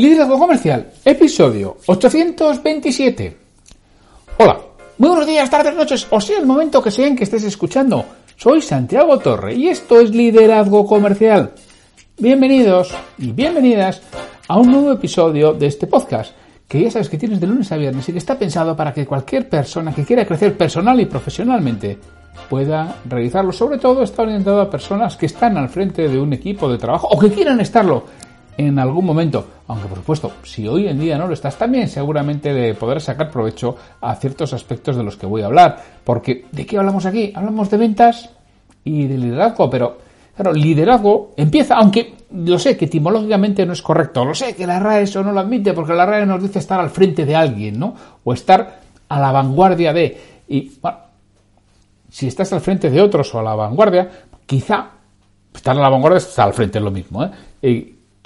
Liderazgo Comercial, episodio 827. Hola, muy buenos días, tardes, noches, o sea el momento que sea en que estés escuchando. Soy Santiago Torre y esto es Liderazgo Comercial. Bienvenidos y bienvenidas a un nuevo episodio de este podcast, que ya sabes que tienes de lunes a viernes y que está pensado para que cualquier persona que quiera crecer personal y profesionalmente pueda realizarlo. Sobre todo está orientado a personas que están al frente de un equipo de trabajo o que quieran estarlo en algún momento. Aunque por supuesto, si hoy en día no lo estás, también seguramente le podrás sacar provecho a ciertos aspectos de los que voy a hablar. Porque, ¿de qué hablamos aquí? Hablamos de ventas y de liderazgo, pero claro, liderazgo empieza, aunque lo sé que etimológicamente no es correcto, lo sé que la RAE eso no lo admite, porque la RAE nos dice estar al frente de alguien, ¿no? O estar a la vanguardia de. Y bueno, si estás al frente de otros o a la vanguardia, quizá estar a la vanguardia está al frente es lo mismo, ¿eh?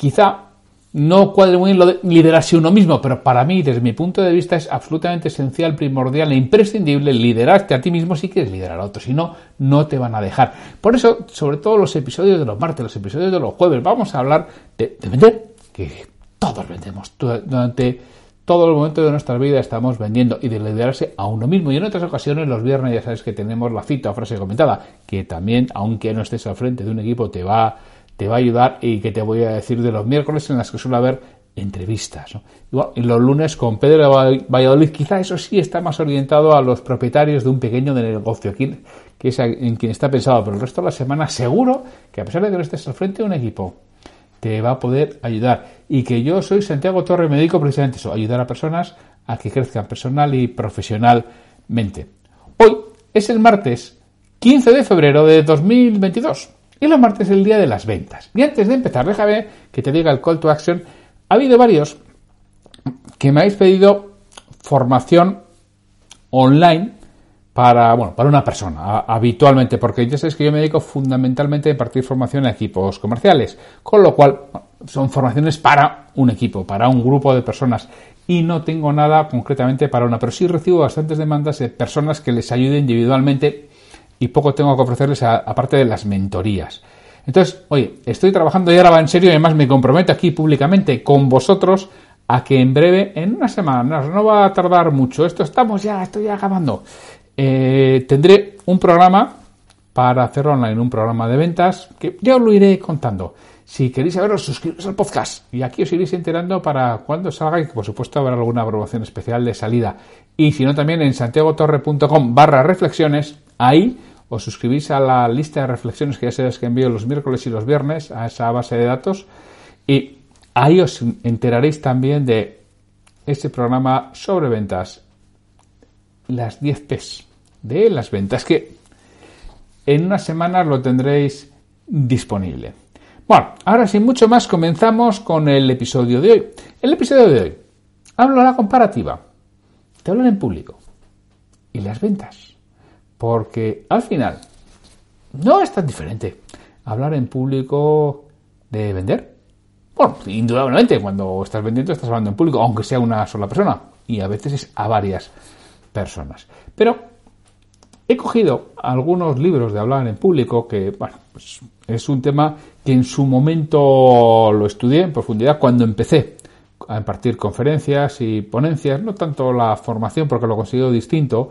Quizá no cuadre muy bien lo de liderarse uno mismo, pero para mí, desde mi punto de vista, es absolutamente esencial, primordial e imprescindible liderarte a ti mismo si quieres liderar a otros. Si no, no te van a dejar. Por eso, sobre todo los episodios de los martes, los episodios de los jueves, vamos a hablar de, de vender, que todos vendemos. Durante todo el momento de nuestra vida estamos vendiendo y de liderarse a uno mismo. Y en otras ocasiones, los viernes, ya sabes que tenemos la cita o frase comentada, que también, aunque no estés al frente de un equipo, te va te va a ayudar y que te voy a decir de los miércoles en las que suele haber entrevistas. Igual, los lunes con Pedro Valladolid, quizá eso sí está más orientado a los propietarios de un pequeño negocio, aquí, que es en quien está pensado, pero el resto de la semana seguro que a pesar de que no estés al frente de un equipo, te va a poder ayudar. Y que yo soy Santiago Torre me dedico precisamente a eso, ayudar a personas a que crezcan personal y profesionalmente. Hoy es el martes 15 de febrero de 2022. Y los martes es el día de las ventas. Y antes de empezar, déjame que te diga el call to action. Ha habido varios que me habéis pedido formación online para, bueno, para una persona, habitualmente, porque ya sabéis que yo me dedico fundamentalmente a impartir formación a equipos comerciales, con lo cual son formaciones para un equipo, para un grupo de personas, y no tengo nada concretamente para una, pero sí recibo bastantes demandas de personas que les ayude individualmente y poco tengo que ofrecerles aparte de las mentorías. Entonces, oye, estoy trabajando y ahora va en serio y además me comprometo aquí públicamente con vosotros a que en breve, en una semana, no va a tardar mucho, esto estamos ya, estoy ya acabando, eh, tendré un programa para hacerlo online, un programa de ventas que ya os lo iré contando. Si queréis saberlo, suscribiros al podcast y aquí os iréis enterando para cuando salga y por supuesto habrá alguna promoción especial de salida. Y si no, también en santiagotorre.com barra reflexiones, ahí os suscribís a la lista de reflexiones que ya sabéis que envío los miércoles y los viernes a esa base de datos. Y ahí os enteraréis también de ese programa sobre ventas, las 10 P's de las ventas, que en unas semanas lo tendréis disponible. Bueno, ahora sin mucho más comenzamos con el episodio de hoy. El episodio de hoy hablo de la comparativa, te hablan en público. Y las ventas, porque al final no es tan diferente hablar en público de vender. Bueno, indudablemente cuando estás vendiendo estás hablando en público, aunque sea una sola persona, y a veces es a varias personas. Pero he cogido algunos libros de hablar en público que, bueno, pues es un tema que en su momento lo estudié en profundidad cuando empecé a impartir conferencias y ponencias, no tanto la formación porque lo considero distinto,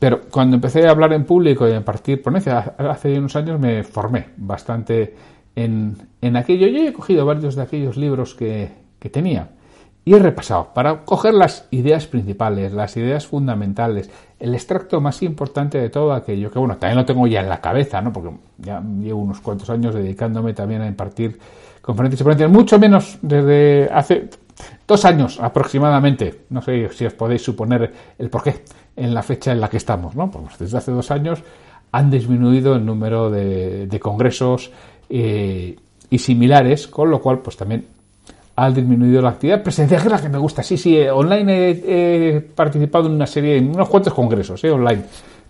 pero cuando empecé a hablar en público y a impartir ponencias hace unos años me formé bastante en, en aquello. Yo he cogido varios de aquellos libros que, que tenía y he repasado para coger las ideas principales, las ideas fundamentales, el extracto más importante de todo aquello, que bueno, también lo tengo ya en la cabeza, ¿no? Porque ya llevo unos cuantos años dedicándome también a impartir conferencias y ponencias, mucho menos desde hace dos años aproximadamente, no sé si os podéis suponer el porqué en la fecha en la que estamos, ¿no? Pues desde hace dos años han disminuido el número de, de congresos eh, y similares, con lo cual pues también ha disminuido la actividad presencial, que es la que me gusta. Sí, sí, eh, online he, participado en una serie, en unos cuantos congresos, eh, online,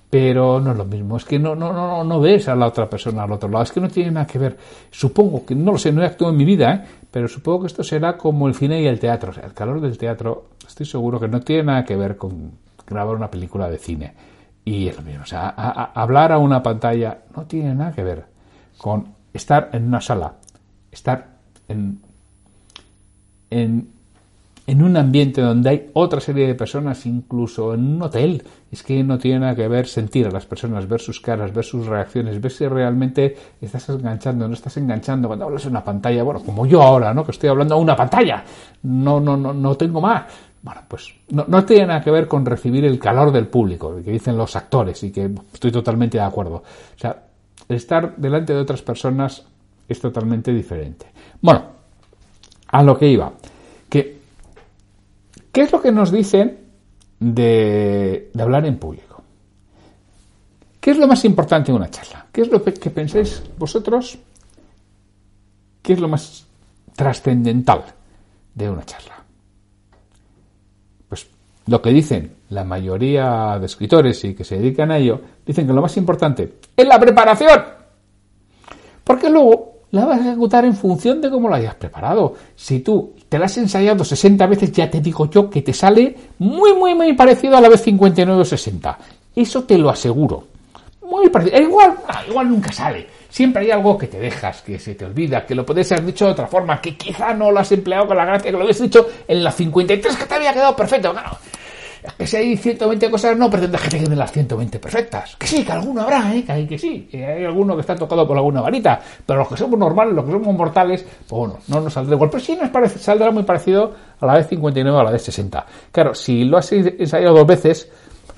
pero no es lo mismo, es que no, no, no, no ves a la otra persona al otro lado, es que no tiene nada que ver. Supongo que, no lo sé, no he actuado en mi vida, ¿eh? pero supongo que esto será como el cine y el teatro, o sea, el calor del teatro, estoy seguro que no tiene nada que ver con grabar una película de cine. Y es lo mismo, o sea, hablar a una pantalla no tiene nada que ver con estar en una sala, estar en, en, en un ambiente donde hay otra serie de personas, incluso en un hotel. Es que no tiene nada que ver sentir a las personas, ver sus caras, ver sus reacciones, ver si realmente estás enganchando, no estás enganchando. Cuando hablas en una pantalla, bueno, como yo ahora, ¿no? Que estoy hablando a una pantalla, no, no, no, no tengo más. Bueno, pues no, tiene nada que ver con recibir el calor del público, que dicen los actores, y que estoy totalmente de acuerdo. O sea, estar delante de otras personas es totalmente diferente. Bueno, a lo que iba. ¿Qué es lo que nos dicen de, de hablar en público? ¿Qué es lo más importante en una charla? ¿Qué es lo que que pensáis vosotros? ¿Qué es lo más trascendental de una charla? Lo que dicen la mayoría de escritores y que se dedican a ello, dicen que lo más importante es la preparación. Porque luego la vas a ejecutar en función de cómo la hayas preparado. Si tú te la has ensayado 60 veces, ya te digo yo que te sale muy, muy, muy parecido a la vez 59 o 60. Eso te lo aseguro. Muy parecido. E igual, ah, igual nunca sale. Siempre hay algo que te dejas, que se te olvida, que lo podés haber dicho de otra forma, que quizá no lo has empleado con la gracia que lo habías dicho en la 53 que te había quedado perfecto. Claro, que si hay 120 cosas, no pretendas que te queden las 120 perfectas. Que sí, que alguno habrá, ¿eh? que hay que sí. Hay alguno que está tocado por alguna varita. Pero los que somos normales, los que somos mortales, pues bueno, no nos saldrá igual. Pero sí nos parece, saldrá muy parecido a la vez 59 o a la vez 60. Claro, si lo has ensayado dos veces,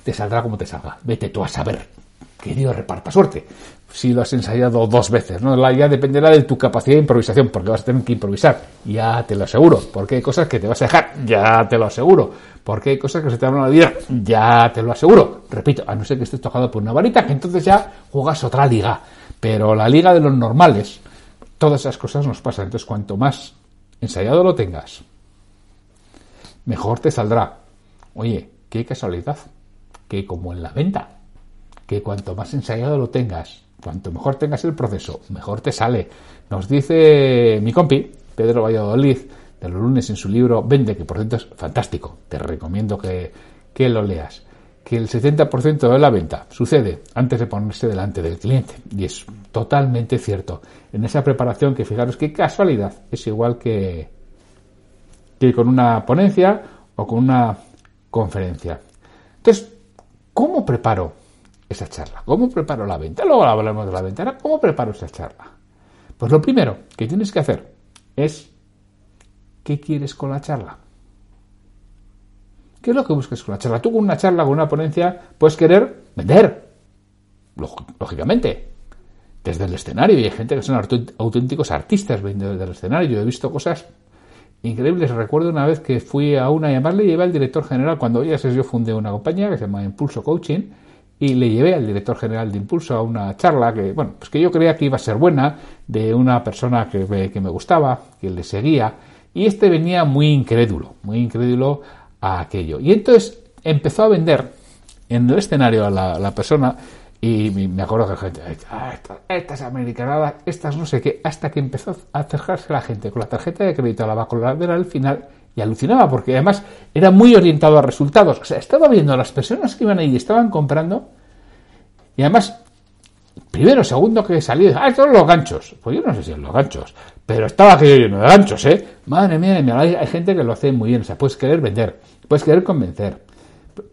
te saldrá como te salga. Vete tú a saber. Que Dios reparta suerte. Si lo has ensayado dos veces, ¿no? La ya dependerá de tu capacidad de improvisación, porque vas a tener que improvisar. Ya te lo aseguro. Porque hay cosas que te vas a dejar. Ya te lo aseguro. Porque hay cosas que se te van a olvidar. Ya te lo aseguro. Repito, a no ser que estés tocado por una varita, que entonces ya juegas otra liga. Pero la liga de los normales, todas esas cosas nos pasan. Entonces, cuanto más ensayado lo tengas, mejor te saldrá. Oye, qué casualidad. Que como en la venta, que cuanto más ensayado lo tengas, cuanto mejor tengas el proceso, mejor te sale. Nos dice mi compi, Pedro Valladolid, de los lunes en su libro Vende, que por cierto es fantástico, te recomiendo que, que lo leas, que el 70% de la venta sucede antes de ponerse delante del cliente. Y es totalmente cierto. En esa preparación, que fijaros qué casualidad, es igual que, que con una ponencia o con una conferencia. Entonces, ¿cómo preparo esa charla? ¿Cómo preparo la venta? Luego hablamos de la venta. ¿cómo preparo esa charla? Pues lo primero que tienes que hacer es ¿qué quieres con la charla? ¿Qué es lo que buscas con la charla? Tú con una charla, con una ponencia, puedes querer vender. Lóg- Lógicamente. Desde el escenario. Y hay gente que son aut- auténticos artistas vendiendo desde el escenario. Yo he visto cosas increíbles. Recuerdo una vez que fui a una y además le llevé al director general. Cuando ya sé, yo fundé una compañía que se llama Impulso Coaching. Y le llevé al director general de Impulso a una charla que, bueno, pues que yo creía que iba a ser buena, de una persona que que me gustaba, que le seguía. Y este venía muy incrédulo, muy incrédulo a aquello. Y entonces empezó a vender en el escenario a la, persona y me acuerdo que la gente, "Ah, estas, estas americanadas, estas no sé qué, hasta que empezó a acercarse la gente con la tarjeta de crédito a la vaculadora al final y alucinaba porque además era muy orientado a resultados. O sea, estaba viendo a las personas que iban ahí y estaban comprando y además Primero, segundo que salió, ah, estos son los ganchos. Pues yo no sé si son los ganchos, pero estaba aquello lleno de ganchos, ¿eh? Madre mía, hay, hay gente que lo hace muy bien. O sea, puedes querer vender, puedes querer convencer,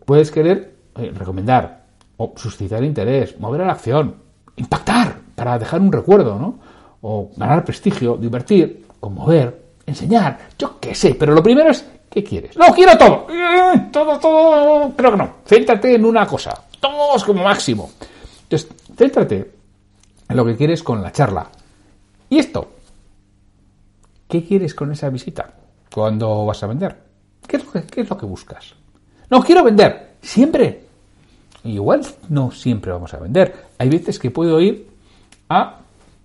puedes querer eh, recomendar, o suscitar interés, mover a la acción, impactar para dejar un recuerdo, ¿no? O ganar prestigio, divertir, conmover, enseñar, yo qué sé. Pero lo primero es, ¿qué quieres? No, quiero todo. Eh, Todo, todo. Creo que no. Céntrate en una cosa. Todos como máximo. Entonces, céntrate en lo que quieres con la charla. ¿Y esto? ¿Qué quieres con esa visita? ¿Cuándo vas a vender? ¿Qué es lo que, qué buscas? No, quiero vender. Siempre. Igual no siempre vamos a vender. Hay veces que puedo ir a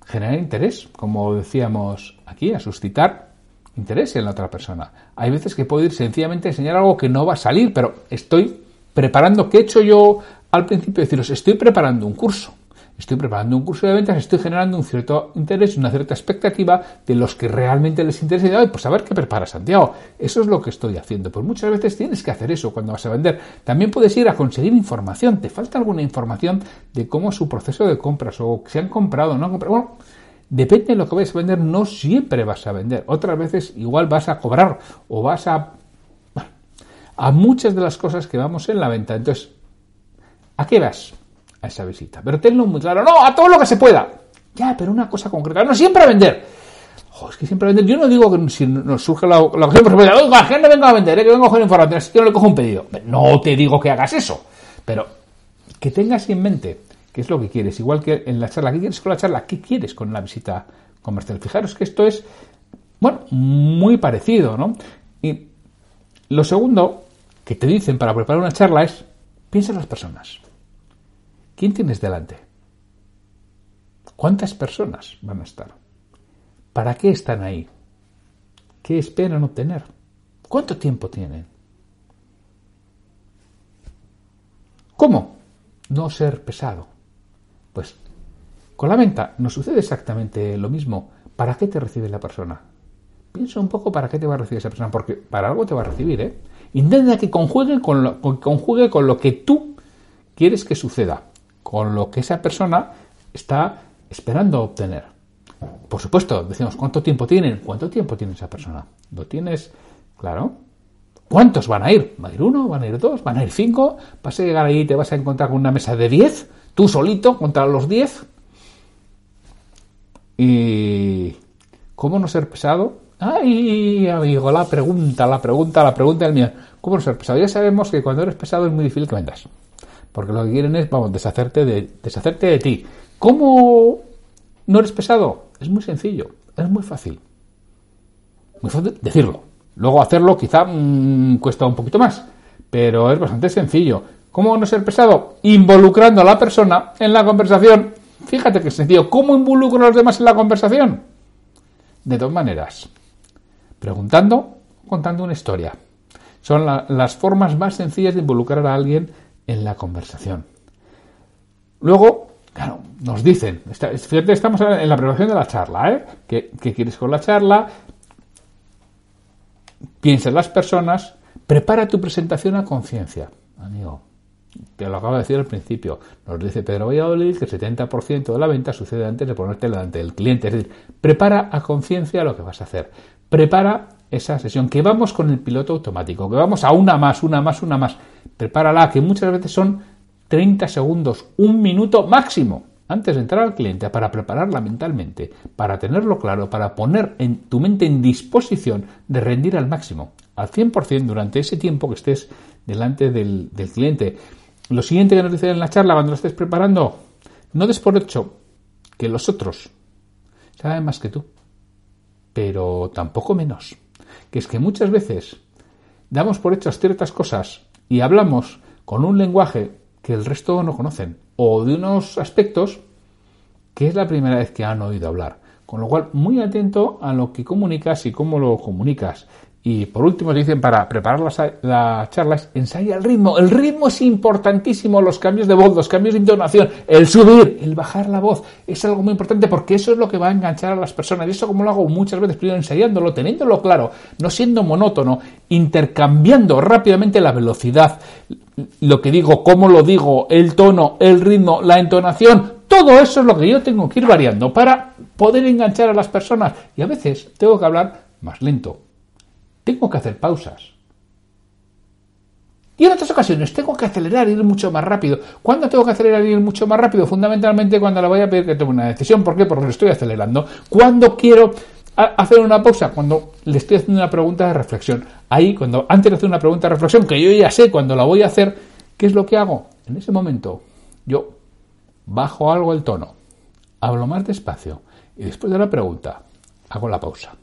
generar interés, como decíamos aquí, a suscitar interés en la otra persona. Hay veces que puedo ir sencillamente a enseñar algo que no va a salir, pero estoy preparando, ¿qué he hecho yo al principio? Deciros, estoy preparando un curso. Estoy preparando un curso de ventas, estoy generando un cierto interés, una cierta expectativa de los que realmente les interesa. Y, pues a ver qué prepara Santiago. Eso es lo que estoy haciendo. Pues muchas veces tienes que hacer eso cuando vas a vender. También puedes ir a conseguir información. ¿Te falta alguna información de cómo es su proceso de compras o si han comprado o no han comprado? Bueno, depende de lo que vayas a vender, no siempre vas a vender. Otras veces igual vas a cobrar o vas a... a muchas de las cosas que vamos en la venta. Entonces, ¿a qué vas? Esa visita. Pero tenlo muy claro. No, a todo lo que se pueda. Ya, pero una cosa concreta. No siempre a vender. es que siempre a vender. Yo no digo que si nos surge la, la ocasión, pues, oiga, que no venga a vender, eh, que vengo coger información, así que no le cojo un pedido. No te digo que hagas eso. Pero que tengas en mente qué es lo que quieres. Igual que en la charla, ¿qué quieres con la charla? ¿Qué quieres con la visita comercial? Fijaros que esto es, bueno, muy parecido, ¿no? Y lo segundo que te dicen para preparar una charla es, piensa en las personas. ¿Quién tienes delante? ¿Cuántas personas van a estar? ¿Para qué están ahí? ¿Qué esperan obtener? ¿Cuánto tiempo tienen? ¿Cómo no ser pesado? Pues con la venta nos sucede exactamente lo mismo. ¿Para qué te recibe la persona? Piensa un poco para qué te va a recibir esa persona, porque para algo te va a recibir, ¿eh? Intenta que conjugue con lo, conjugue con lo que tú quieres que suceda con lo que esa persona está esperando obtener. Por supuesto, decimos, ¿cuánto tiempo tienen? ¿Cuánto tiempo tiene esa persona? ¿Lo tienes? Claro. ¿Cuántos van a ir? ¿Va a ir uno? ¿Van a ir dos? ¿Van a ir cinco? ¿Vas a llegar ahí y te vas a encontrar con una mesa de diez? ¿Tú solito contra los diez? ¿Y cómo no ser pesado? Ay, amigo, la pregunta, la pregunta, la pregunta del mío. ¿Cómo no ser pesado? Ya sabemos que cuando eres pesado es muy difícil que vendas porque lo que quieren es, vamos, deshacerte de, deshacerte de ti. ¿Cómo no eres pesado? Es muy sencillo, es muy fácil. Muy fácil decirlo. Luego hacerlo quizá mm, cuesta un poquito más, pero es bastante sencillo. ¿Cómo no ser pesado? Involucrando a la persona en la conversación. Fíjate que sencillo. ¿Cómo involucro a los demás en la conversación? De dos maneras. Preguntando contando una historia. Son las formas más sencillas de involucrar a alguien en la conversación. Luego, claro, nos dicen, fíjate, estamos en la preparación de la charla, ¿eh? ¿Qué, quieres con la charla? Piensa en las personas, prepara tu presentación a conciencia, amigo. Te lo acabo de decir al principio. Nos dice Pedro Valladolid que el 70% de la venta sucede antes de ponerte delante del cliente. Es decir, prepara a conciencia lo que vas a hacer. Prepara esa sesión, que vamos con el piloto automático, que vamos a una más, una más, una más. Prepárala, que muchas veces son 30 segundos, un minuto máximo, antes de entrar al cliente, para prepararla mentalmente, para tenerlo claro, para poner en tu mente en disposición de rendir al máximo, al 100% durante ese tiempo que estés delante del, cliente. Lo siguiente que nos dicen en la charla cuando lo estés preparando, no des por hecho que los otros saben más que tú, pero tampoco menos que es que muchas veces damos por hechas ciertas cosas y hablamos con un lenguaje que el resto no conocen o de unos aspectos que es la primera vez que han oído hablar. Con lo cual, muy atento a lo que comunicas y cómo lo comunicas. Y por último, dicen para preparar las, la charlas, ensaya el ritmo. El ritmo es importantísimo, los cambios de voz, los cambios de entonación, el subir, el bajar la voz. Es algo muy importante porque eso es lo que va a enganchar a las personas. Y eso como lo hago muchas veces, primero ensayándolo, teniéndolo claro, no siendo monótono, intercambiando rápidamente la velocidad, lo que digo, cómo lo digo, el tono, el ritmo, la entonación. Todo eso es lo que yo tengo que ir variando para poder enganchar a las personas. Y a veces tengo que hablar más lento, tengo que hacer pausas. Y en otras ocasiones tengo que acelerar, ir mucho más rápido. ¿Cuándo tengo que acelerar ir mucho más rápido? Fundamentalmente cuando le voy a pedir que tome una decisión. ¿Por qué? Porque lo estoy acelerando. ¿Cuándo quiero hacer una pausa? Cuando le estoy haciendo una pregunta de reflexión. Ahí, cuando antes de hacer una pregunta de reflexión, que yo ya sé cuando la voy a hacer, ¿qué es lo que hago? En ese momento, yo bajo algo el tono, hablo más despacio y después de la pregunta, hago la pausa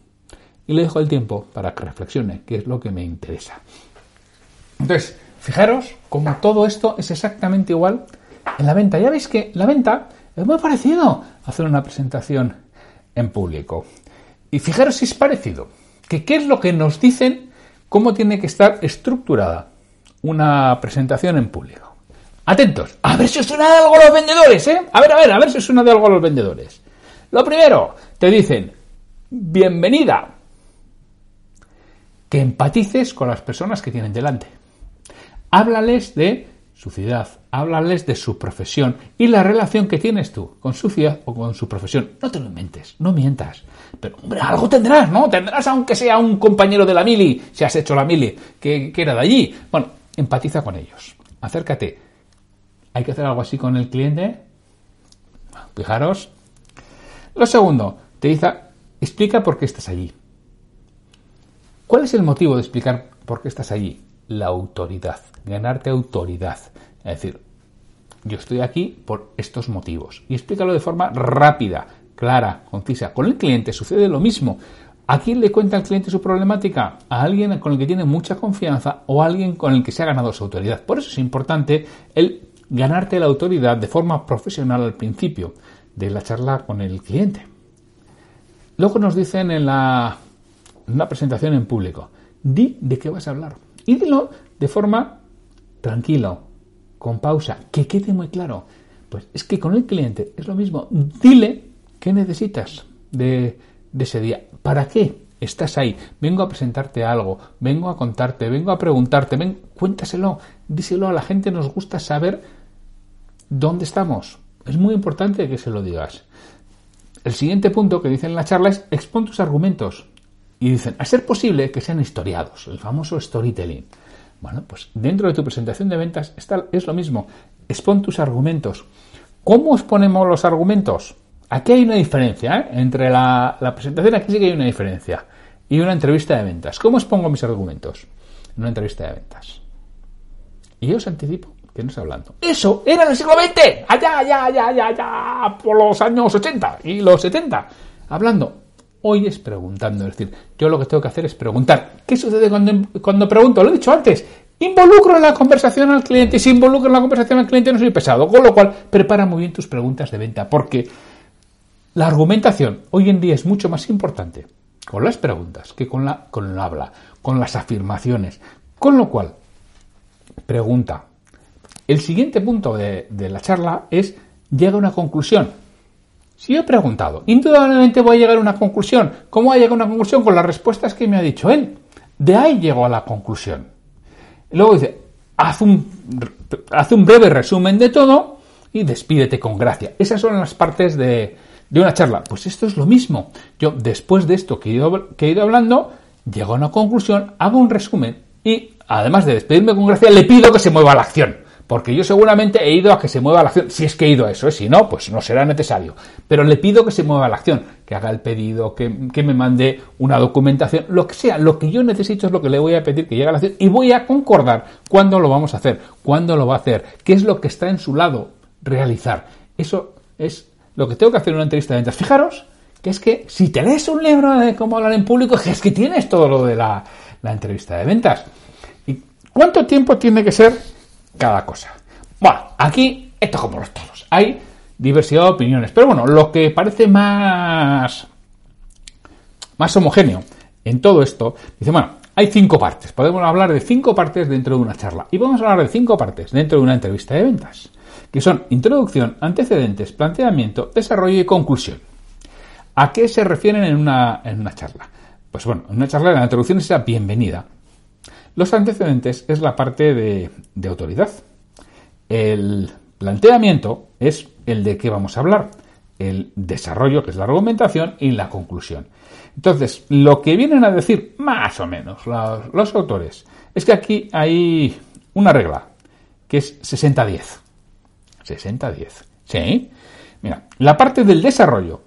y le dejo el tiempo para que reflexione, que es lo que me interesa. Entonces, fijaros como todo esto es exactamente igual en la venta. Ya veis que la venta Es muy parecido hacer una presentación en público. Y fijaros si es parecido. Que qué es lo que nos dicen cómo tiene que estar estructurada una presentación en público. Atentos, a ver si os suena de algo a los vendedores, ¿eh? A ver, a ver, a ver si os suena de algo a los vendedores. Lo primero, te dicen, bienvenida. Que empatices con las personas que tienen delante. Háblales de su ciudad, háblales de su profesión y la relación que tienes tú con su ciudad o con su profesión. No te lo inventes, no mientas. Pero, hombre, algo tendrás, ¿no? Tendrás aunque sea un compañero de la mili, si has hecho la mili, que, que era de allí. Bueno, empatiza con ellos. Acércate. ¿Hay que hacer algo así con el cliente? Fijaros. Lo segundo, te dice, explica por qué estás allí. ¿Cuál es el motivo de explicar por qué estás allí? La autoridad, ganarte autoridad. Es decir, yo estoy aquí por estos motivos. Y explícalo de forma rápida, clara, concisa. Con el cliente sucede lo mismo. ¿A quién le cuenta el cliente su problemática? A alguien con el que tiene mucha confianza o a alguien con el que se ha ganado su autoridad. Por eso es importante el ganarte la autoridad de forma profesional al principio de la charla con el cliente. Luego nos dicen en la una presentación en público, di de qué vas a hablar. Y dilo de forma tranquila, con pausa, que quede muy claro. Pues es que con el cliente es lo mismo. Dile qué necesitas de, ese día. ¿Para qué estás ahí? Vengo a presentarte algo, vengo a contarte, vengo a preguntarte, ven, cuéntaselo, díselo a la gente, nos gusta saber dónde estamos. Es muy importante que se lo digas. El siguiente punto que dicen en la charla es expon tus argumentos. Y dicen, a ser posible que sean historiados, el famoso storytelling. Bueno, pues dentro de tu presentación de ventas está, es lo mismo. Expon tus argumentos. ¿Cómo exponemos los argumentos? Aquí hay una diferencia, ¿eh? Entre la, presentación, aquí sí que hay una diferencia. Y una entrevista de ventas. ¿Cómo expongo mis argumentos? En una entrevista de ventas. Y yo os anticipo que no estoy hablando. Eso era en el siglo XX. Allá, allá, allá, allá, allá. Por los años 80 y los 70. Hablando. Hoy es preguntando. Es decir, yo lo que tengo que hacer es preguntar. ¿Qué sucede cuando, cuando pregunto? Lo he dicho antes. Involucro en la conversación al cliente. Y si involucro en la conversación al cliente no soy pesado. Con lo cual, prepara muy bien tus preguntas de venta. Porque la argumentación hoy en día es mucho más importante con las preguntas que con la, con el habla, con las afirmaciones. Con lo cual, pregunta. El siguiente punto de, de la charla es llega a una conclusión. Si yo he preguntado, indudablemente voy a llegar a una conclusión. ¿Cómo voy a llegar a una conclusión? Con las respuestas que me ha dicho él. De ahí llego a la conclusión. Luego dice, haz un, haz un breve resumen de todo y despídete con gracia. Esas son las partes de, de una charla. Pues esto es lo mismo. Yo, después de esto que he ido, que he ido hablando, llego a una conclusión, hago un resumen y, además de despedirme con gracia, le pido que se mueva la acción. Porque yo seguramente he ido a que se mueva la acción, si es que he ido a eso, ¿eh? si no, pues no será necesario. Pero le pido que se mueva la acción, que haga el pedido, que, que, me mande una documentación, lo que sea, lo que yo necesito es lo que le voy a pedir que llegue a la acción y voy a concordar cuándo lo vamos a hacer, cuándo lo va a hacer, qué es lo que está en su lado realizar. Eso es lo que tengo que hacer en una entrevista de ventas. Fijaros que es que si te lees un libro de cómo hablar en público, es que tienes todo lo de la, la entrevista de ventas. ¿Y cuánto tiempo tiene que ser cada cosa? Bueno, aquí esto es como los toros. Hay diversidad de opiniones. Pero bueno, lo que parece más, más homogéneo en todo esto, dice, bueno, hay cinco partes. Podemos hablar de cinco partes dentro de una charla. Y vamos a hablar de cinco partes dentro de una entrevista de ventas que son introducción, antecedentes, planteamiento, desarrollo y conclusión. ¿A qué se refieren en una, en una charla? Pues bueno, en una charla la introducción es la bienvenida. Los antecedentes es la parte de, autoridad. El planteamiento es el de qué vamos a hablar. El desarrollo, que es la argumentación, y la conclusión. Entonces, lo que vienen a decir, más o menos, los, los autores, es que aquí hay una regla, que es 60-10. 60-10. ¿Sí? Mira, la parte del desarrollo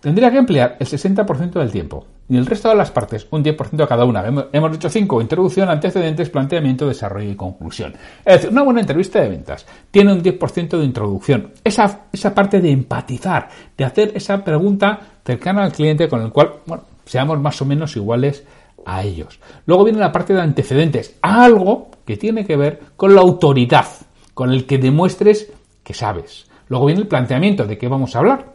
tendría que emplear el 60% del tiempo y el resto de las partes un 10% a cada una. Hemos dicho 5, introducción, antecedentes, planteamiento, desarrollo y conclusión. Es decir, una buena entrevista de ventas tiene un 10% de introducción. Esa, esa parte de empatizar, de hacer esa pregunta cercana al cliente con el cual, seamos más o menos iguales a ellos. Luego viene la parte de antecedentes, algo que tiene que ver con la autoridad con el que demuestres que sabes, Luego viene el planteamiento de qué vamos a hablar.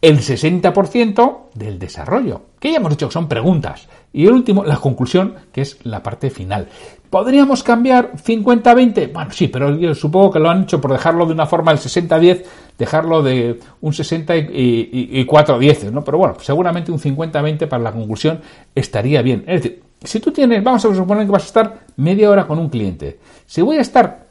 El 60% del desarrollo, que ya hemos dicho que son preguntas. Y el último, la conclusión, que es la parte final. ¿Podríamos cambiar 50-20? Bueno, sí, pero yo supongo que lo han hecho por dejarlo de una forma el 60-10, dejarlo de un 60 y, 4-10, ¿no? Pero bueno, seguramente un 50-20 para la conclusión estaría bien. Es decir, si tú tienes, vamos a suponer que vas a estar media hora con un cliente. Si voy a estar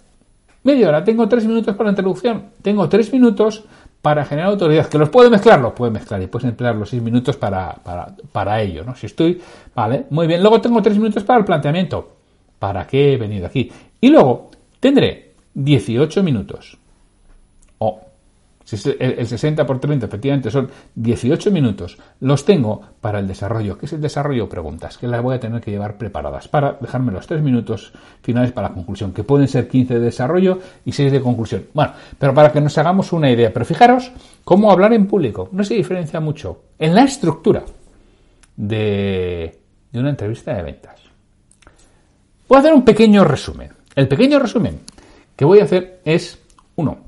media hora, tengo tres minutos para la introducción, tengo tres minutos para generar autoridad, que los puede mezclar, los puede mezclar y puedes emplear los seis minutos para, para, para ello, ¿no? Si estoy, vale, muy bien. Luego tengo tres minutos para el planteamiento. ¿Para qué he venido aquí? Y luego tendré 18 minutos. El 60 por 30 efectivamente son 18 minutos. Los tengo para el desarrollo. ¿Qué es el desarrollo? Preguntas, que las voy a tener que llevar preparadas para dejarme los 3 minutos finales para la conclusión, que pueden ser 15 de desarrollo y 6 de conclusión. Bueno, pero para que nos hagamos una idea. Pero fijaros cómo hablar en público no se diferencia mucho en la estructura de, de una entrevista de ventas. Voy a hacer un pequeño resumen. El pequeño resumen que voy a hacer es, uno,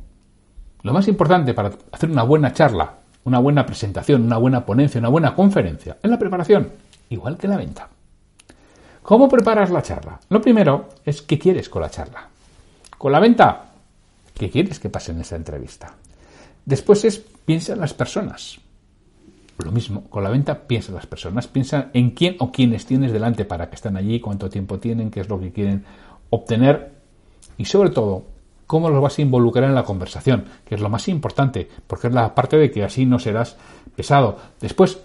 lo más importante para hacer una buena charla, una buena presentación, una buena ponencia, una buena conferencia, es la preparación, igual que la venta. ¿Cómo preparas la charla? Lo primero es qué quieres con la charla. Con la venta, ¿qué quieres que pase en esa entrevista? Después es piensa en las personas. Lo mismo, con la venta piensa en las personas, piensa en quién o quiénes tienes delante para que estén allí, cuánto tiempo tienen, qué es lo que quieren obtener y sobre todo cómo los vas a involucrar en la conversación, que es lo más importante, porque es la parte de que así no serás pesado. Después,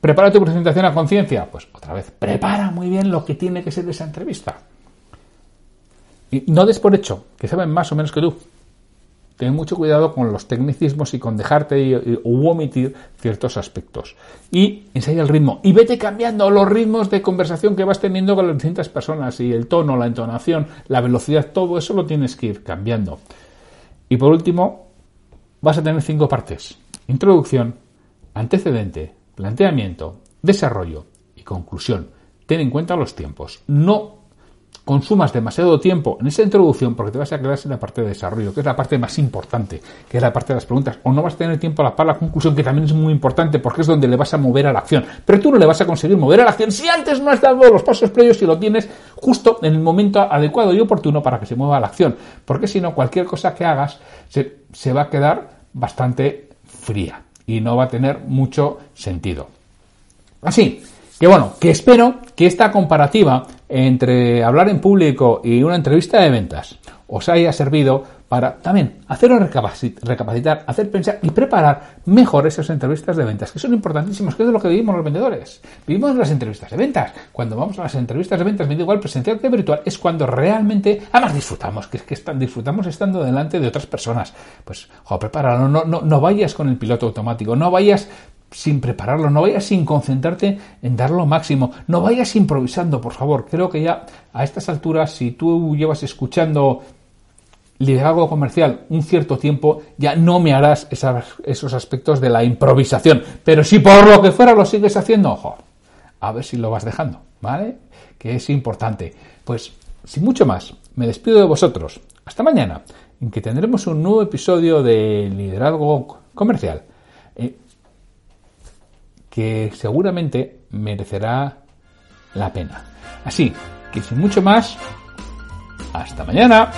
prepara tu presentación a conciencia. Pues otra vez, prepara muy bien lo que tiene que ser esa entrevista. Y no des por hecho que saben más o menos que tú ten mucho cuidado con los tecnicismos y con dejarte u omitir ciertos aspectos. Y ensaya el ritmo. Y vete cambiando los ritmos de conversación que vas teniendo con las distintas personas. Y el tono, la entonación, la velocidad, todo eso lo tienes que ir cambiando. Y por último, vas a tener cinco partes. Introducción, antecedente, planteamiento, desarrollo y conclusión. Ten en cuenta los tiempos. No consumas demasiado tiempo en esa introducción porque te vas a quedar sin la parte de desarrollo, que es la parte más importante, que es la parte de las preguntas, o no vas a tener tiempo para la conclusión, que también es muy importante porque es donde le vas a mover a la acción. Pero tú no le vas a conseguir mover a la acción si antes no has dado los pasos previos y lo tienes justo en el momento adecuado y oportuno para que se mueva a la acción. Porque si no, cualquier cosa que hagas se va a quedar bastante fría y no va a tener mucho sentido. Así que bueno, que espero que esta comparativa entre hablar en público y una entrevista de ventas os haya servido para también haceros recapacitar, hacer pensar y preparar mejor esas entrevistas de ventas, que son importantísimas, que es de lo que vivimos los vendedores. Vivimos las entrevistas de ventas. Cuando vamos a las entrevistas de ventas, me da igual presencial que virtual, es cuando realmente, además disfrutamos, que es que disfrutamos estando delante de otras personas. Pues, jo, prepáralo, no, no, no vayas con el piloto automático, no vayas sin prepararlo, no vayas sin concentrarte en dar lo máximo, no vayas improvisando, por favor. Creo que ya a estas alturas, si tú llevas escuchando liderazgo comercial un cierto tiempo, ya no me harás esos aspectos de la improvisación. Pero si por lo que fuera lo sigues haciendo, ojo, a ver si lo vas dejando, ¿vale? Que es importante. Pues, sin mucho más, me despido de vosotros. Hasta mañana, en que tendremos un nuevo episodio de liderazgo comercial. Eh, que seguramente merecerá la pena. Así que sin mucho más, hasta mañana.